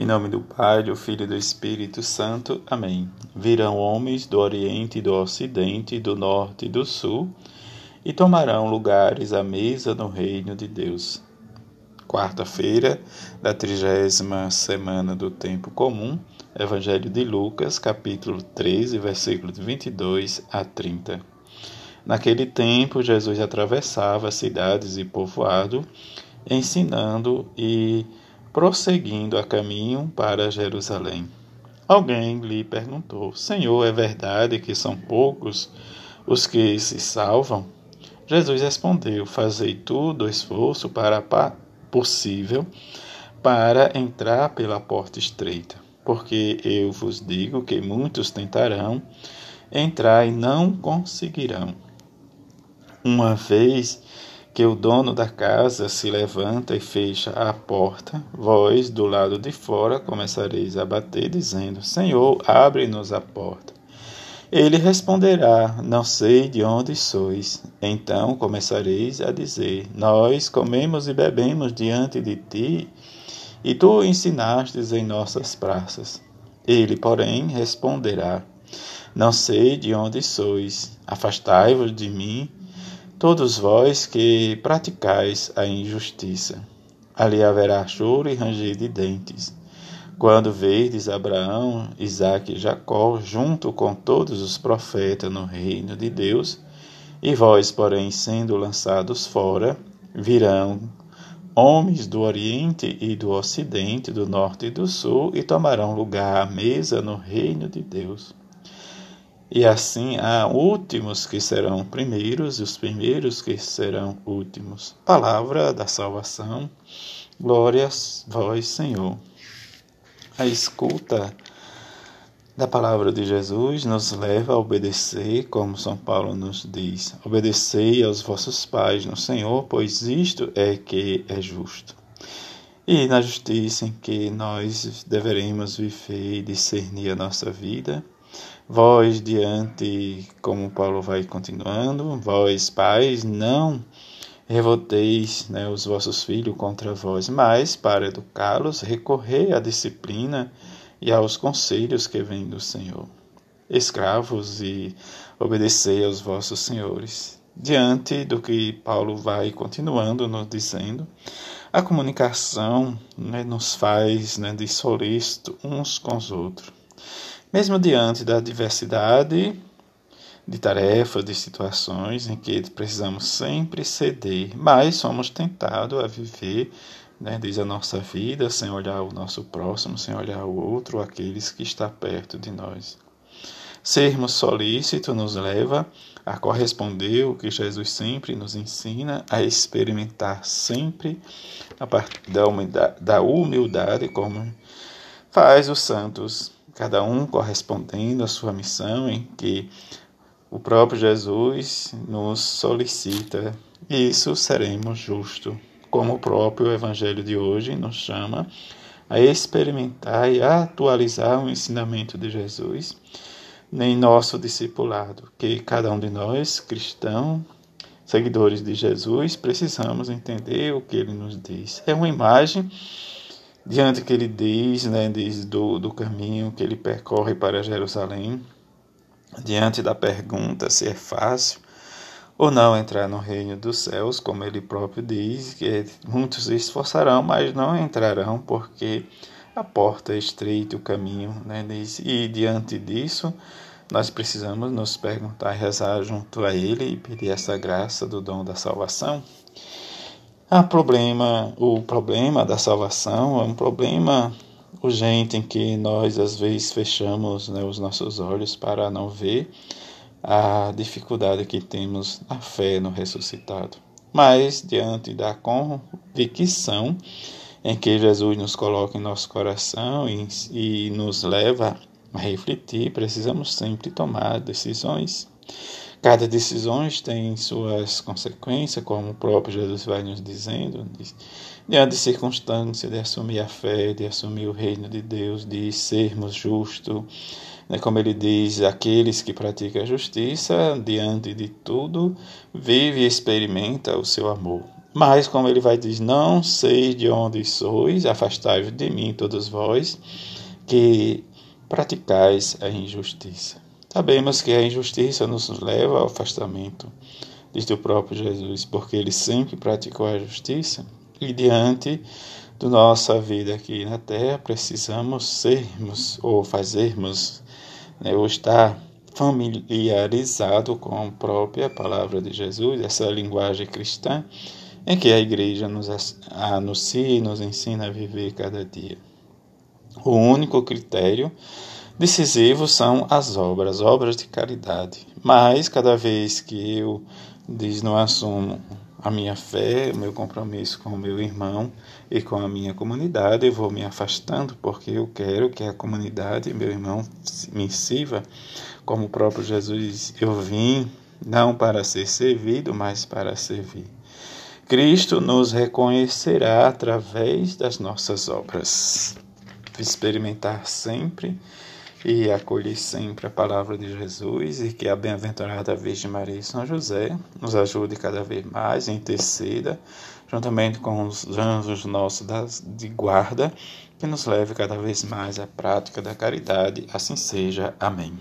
Em nome do Pai, do Filho e do Espírito Santo. Amém. Virão homens do Oriente do Ocidente, do Norte e do Sul, e tomarão lugares à mesa no reino de Deus. Quarta-feira da trigésima semana do Tempo Comum, Evangelho de Lucas, capítulo 13, versículos 22 a 30. Naquele tempo, Jesus atravessava cidades e povoado, ensinando e prosseguindo a caminho para Jerusalém. Alguém lhe perguntou: Senhor, é verdade que são poucos os que se salvam? Jesus respondeu: Fazei tudo o esforço para possível para entrar pela porta estreita, porque eu vos digo que muitos tentarão entrar e não conseguirão. Uma vez que o dono da casa se levanta e fecha a porta, vós, do lado de fora, começareis a bater, dizendo: Senhor, abre-nos a porta. Ele responderá: Não sei de onde sois. Então começareis a dizer: Nós comemos e bebemos diante de ti, e tu ensinastes em nossas praças. Ele, porém, responderá: Não sei de onde sois. Afastai-vos de mim todos vós que praticais a injustiça. Ali haverá choro e ranger de dentes. Quando verdes Abraão, Isaque e Jacó, junto com todos os profetas no reino de Deus, e vós, porém, sendo lançados fora, virão homens do Oriente e do Ocidente, do Norte e do Sul, e tomarão lugar à mesa no reino de Deus. E assim há últimos que serão primeiros e os primeiros que serão últimos. Palavra da salvação. Glórias vós, Senhor. A escuta da palavra de Jesus nos leva a obedecer, como São Paulo nos diz: obedecei aos vossos pais no Senhor, pois isto é que é justo. E na justiça em que nós deveremos viver e discernir a nossa vida, Vós, diante, como Paulo vai continuando, vós, pais, não revolteis né, os vossos filhos contra vós, mas, para educá-los, recorrei à disciplina e aos conselhos que vêm do Senhor. Escravos e obedecei aos vossos senhores. Diante do que Paulo vai continuando nos dizendo, a comunicação né, nos faz né, de solícito uns com os outros. Mesmo diante da diversidade de tarefas, de situações em que precisamos sempre ceder, mas somos tentados a viver, né, a nossa vida, sem olhar o nosso próximo, sem olhar o outro, aqueles que está perto de nós. Sermos solícitos nos leva a corresponder o que Jesus sempre nos ensina, a experimentar sempre a partir da humildade, da humildade como faz os santos cada um correspondendo à sua missão em que o próprio Jesus nos solicita. Isso seremos justos, como o próprio Evangelho de hoje nos chama a experimentar e a atualizar o ensinamento de Jesus em nosso discipulado, que cada um de nós, cristão, seguidores de Jesus, precisamos entender o que ele nos diz. É uma imagem diante que ele diz, né, diz do, do caminho que ele percorre para Jerusalém, diante da pergunta se é fácil ou não entrar no reino dos céus, como ele próprio diz, que muitos se esforçarão, mas não entrarão, porque a porta é estreita, o caminho, né, diz, e diante disso, nós precisamos nos perguntar, rezar junto a Ele e pedir essa graça do dom da salvação. Há problema, o problema da salvação é um problema urgente em que nós às vezes fechamos né, os nossos olhos para não ver a dificuldade que temos na fé no ressuscitado. Mas diante da convicção em que Jesus nos coloca em nosso coração e, e nos leva a refletir, precisamos sempre tomar decisões Cada decisão tem suas consequências, como o próprio Jesus vai nos dizendo, diante de circunstâncias de assumir a fé, de assumir o reino de Deus, de sermos justos. Né? Como ele diz, aqueles que praticam a justiça, diante de tudo, vive e experimenta o seu amor. Mas, como ele vai dizer, não sei de onde sois, afastai-vos de mim, todos vós, que praticais a injustiça. Sabemos que a injustiça nos leva ao afastamento de o próprio Jesus, porque ele sempre praticou a justiça e diante da nossa vida aqui na Terra precisamos sermos ou fazermos né, ou estar familiarizado com a própria palavra de Jesus, essa linguagem cristã em que a igreja nos anuncia e nos ensina a viver cada dia. O único critério decisivo são as obras, obras de caridade. Mas cada vez que eu diz não assumo a minha fé, o meu compromisso com o meu irmão e com a minha comunidade, eu vou me afastando porque eu quero que a comunidade, meu irmão, me sirva, como o próprio Jesus, eu vim não para ser servido, mas para servir. Cristo nos reconhecerá através das nossas obras. Experimentar sempre e acolher sempre a palavra de Jesus e que a bem-aventurada Virgem Maria e São José nos ajude cada vez mais, interceda, juntamente com os anjos nossos de guarda, que nos leve cada vez mais à prática da caridade. Assim seja. Amém.